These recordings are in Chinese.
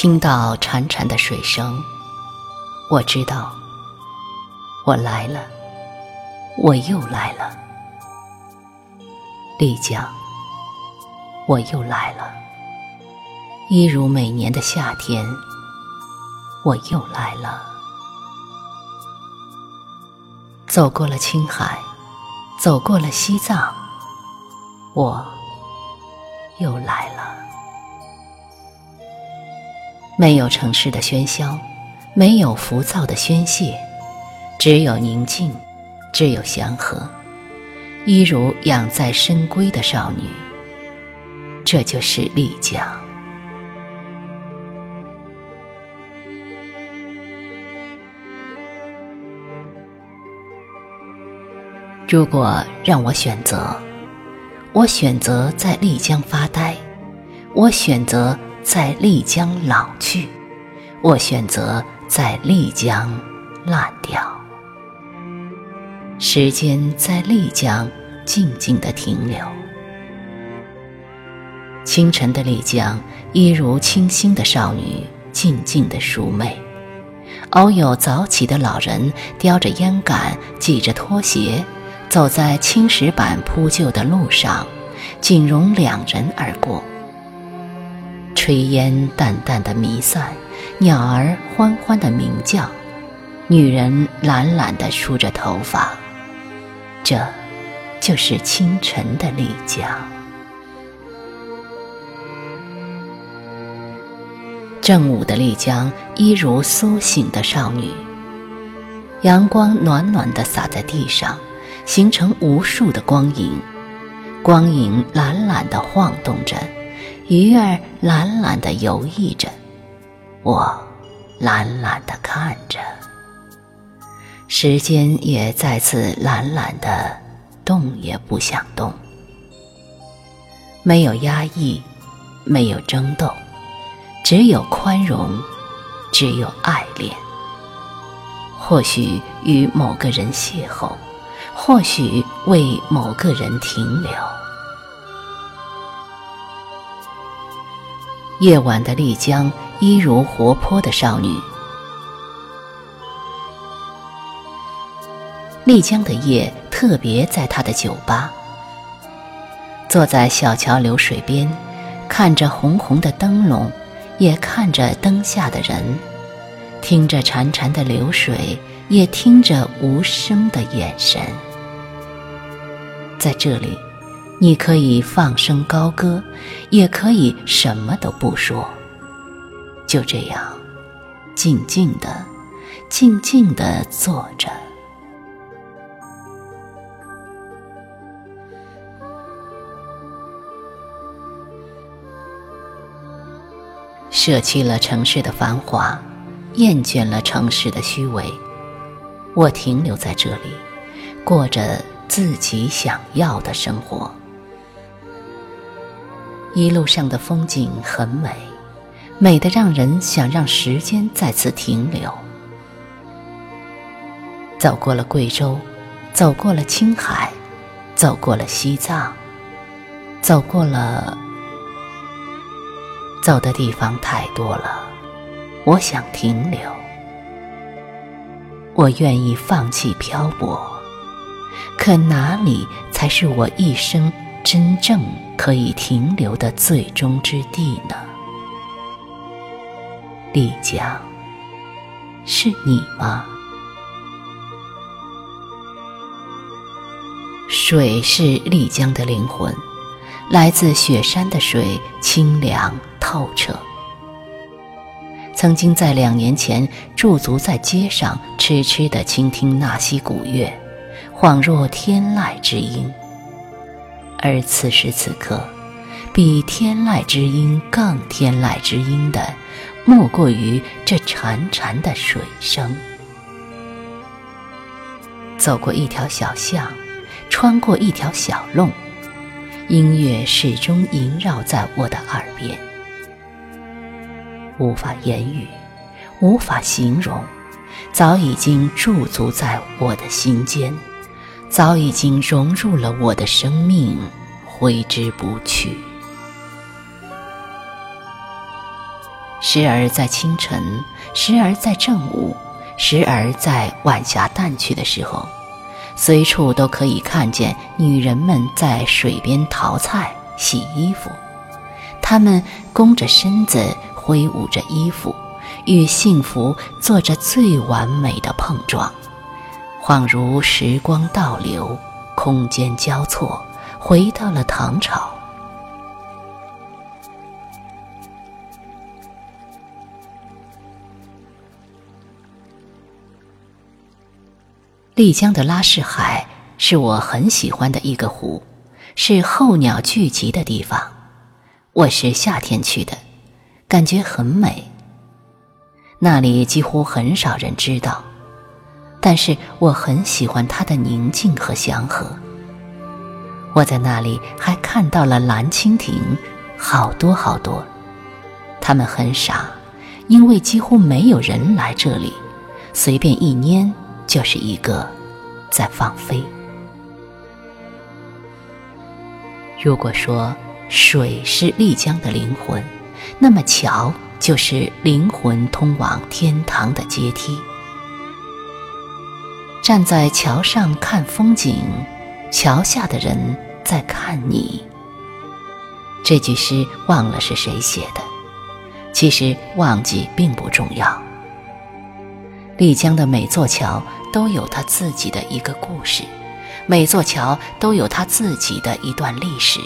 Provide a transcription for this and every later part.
听到潺潺的水声，我知道，我来了，我又来了，丽江，我又来了，一如每年的夏天，我又来了，走过了青海，走过了西藏，我又来了。没有城市的喧嚣，没有浮躁的宣泄，只有宁静，只有祥和，一如养在深闺的少女。这就是丽江。如果让我选择，我选择在丽江发呆，我选择。在丽江老去，我选择在丽江烂掉。时间在丽江静静的停留。清晨的丽江，一如清新的少女，静静的淑美。偶有早起的老人，叼着烟杆，系着拖鞋，走在青石板铺就的路上，仅容两人而过。炊烟淡淡的弥散，鸟儿欢欢的鸣叫，女人懒懒的梳着头发，这，就是清晨的丽江。正午的丽江，一如苏醒的少女。阳光暖暖的洒在地上，形成无数的光影，光影懒懒的晃动着。鱼儿懒懒地游弋着，我懒懒地看着。时间也再次懒懒地动也不想动，没有压抑，没有争斗，只有宽容，只有爱恋。或许与某个人邂逅，或许为某个人停留。夜晚的丽江，一如活泼的少女。丽江的夜特别在她的酒吧，坐在小桥流水边，看着红红的灯笼，也看着灯下的人，听着潺潺的流水，也听着无声的眼神，在这里。你可以放声高歌，也可以什么都不说。就这样，静静的、静静的坐着，舍弃了城市的繁华，厌倦了城市的虚伪，我停留在这里，过着自己想要的生活。一路上的风景很美，美得让人想让时间再次停留。走过了贵州，走过了青海，走过了西藏，走过了，走的地方太多了，我想停留。我愿意放弃漂泊，可哪里才是我一生？真正可以停留的最终之地呢？丽江，是你吗？水是丽江的灵魂，来自雪山的水，清凉透彻。曾经在两年前驻足在街上，痴痴地倾听纳西古乐，恍若天籁之音。而此时此刻，比天籁之音更天籁之音的，莫过于这潺潺的水声。走过一条小巷，穿过一条小弄，音乐始终萦绕在我的耳边，无法言语，无法形容，早已经驻足在我的心间。早已经融入了我的生命，挥之不去。时而在清晨，时而在正午，时而在晚霞淡去的时候，随处都可以看见女人们在水边淘菜、洗衣服。她们弓着身子，挥舞着衣服，与幸福做着最完美的碰撞，恍如时光倒流，空间交错，回到了唐朝。丽江的拉市海是我很喜欢的一个湖，是候鸟聚集的地方。我是夏天去的，感觉很美。那里几乎很少人知道，但是我很喜欢它的宁静和祥和。我在那里还看到了蓝蜻蜓，好多好多。它们很傻，因为几乎没有人来这里，随便一拈。就是一个在放飞。如果说水是丽江的灵魂，那么桥就是灵魂通往天堂的阶梯。站在桥上看风景，桥下的人在看你。这句诗忘了是谁写的，其实忘记并不重要。丽江的每座桥。都有它自己的一个故事，每座桥都有它自己的一段历史，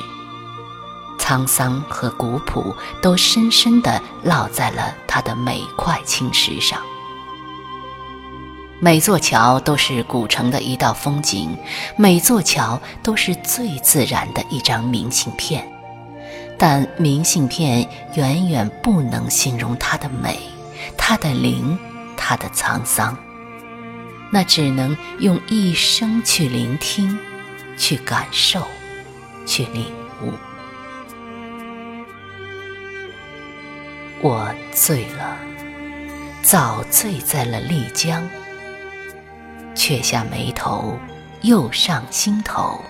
沧桑和古朴都深深地烙在了它的每块青石上。每座桥都是古城的一道风景，每座桥都是最自然的一张明信片，但明信片远远不能形容它的美，它的灵，它的沧桑。那只能用一生去聆听，去感受，去领悟。我醉了，早醉在了丽江，却下眉头，又上心头。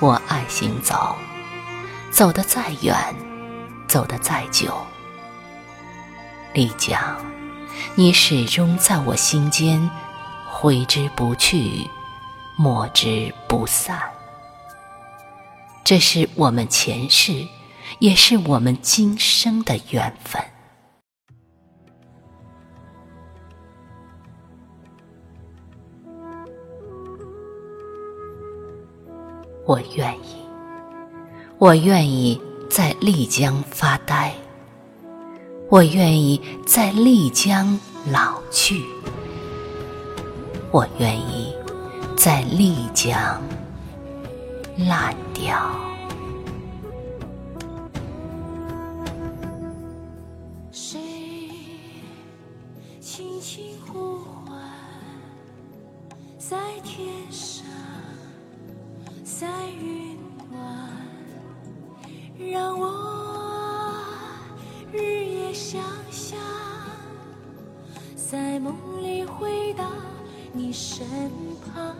我爱行走，走得再远，走得再久，丽江。你始终在我心间，挥之不去，抹之不散。这是我们前世，也是我们今生的缘分。我愿意，我愿意在丽江发呆。我愿意在丽江老去，我愿意在丽江烂掉。谁轻轻呼唤，在天上，在云端，让我日夜。想象，在梦里回到你身旁，